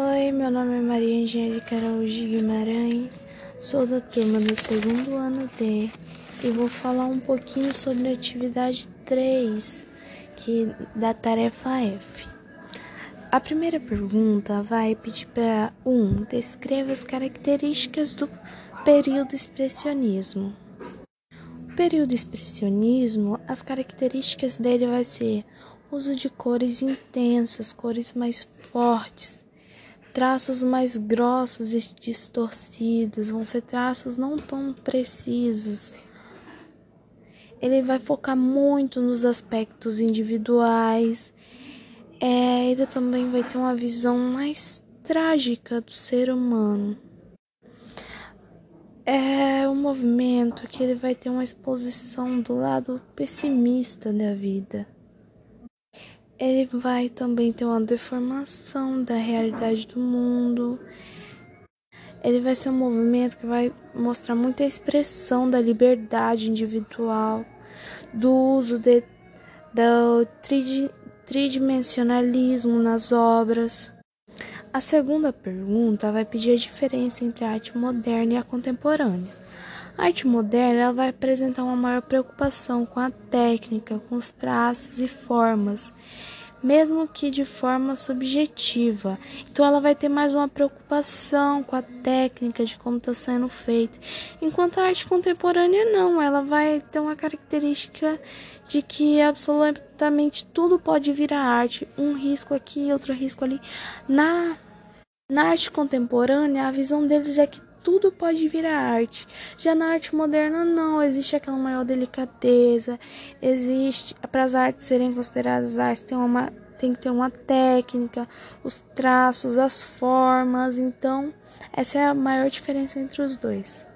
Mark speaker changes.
Speaker 1: Oi, meu nome é Maria Angélica Araújo Guimarães, sou da turma do segundo ano D e vou falar um pouquinho sobre a atividade 3 que, da tarefa F. A primeira pergunta vai pedir para 1. Um, descreva as características do período expressionismo. O período expressionismo, as características dele vai ser uso de cores intensas, cores mais fortes, traços mais grossos e distorcidos, vão ser traços não tão precisos. Ele vai focar muito nos aspectos individuais. É, ele também vai ter uma visão mais trágica do ser humano. É um movimento que ele vai ter uma exposição do lado pessimista da vida ele vai também ter uma deformação da realidade do mundo. Ele vai ser um movimento que vai mostrar muita expressão da liberdade individual, do uso de, do tridimensionalismo nas obras. A segunda pergunta vai pedir a diferença entre a arte moderna e a contemporânea. A arte moderna vai apresentar uma maior preocupação com a técnica, com os traços e formas, mesmo que de forma subjetiva. Então ela vai ter mais uma preocupação com a técnica de como está sendo feito. Enquanto a arte contemporânea não, ela vai ter uma característica de que absolutamente tudo pode virar arte, um risco aqui, outro risco ali. Na na arte contemporânea, a visão deles é que tudo pode virar arte. Já na arte moderna, não, existe aquela maior delicadeza, existe, para as artes serem consideradas artes, tem, uma, tem que ter uma técnica, os traços, as formas, então, essa é a maior diferença entre os dois.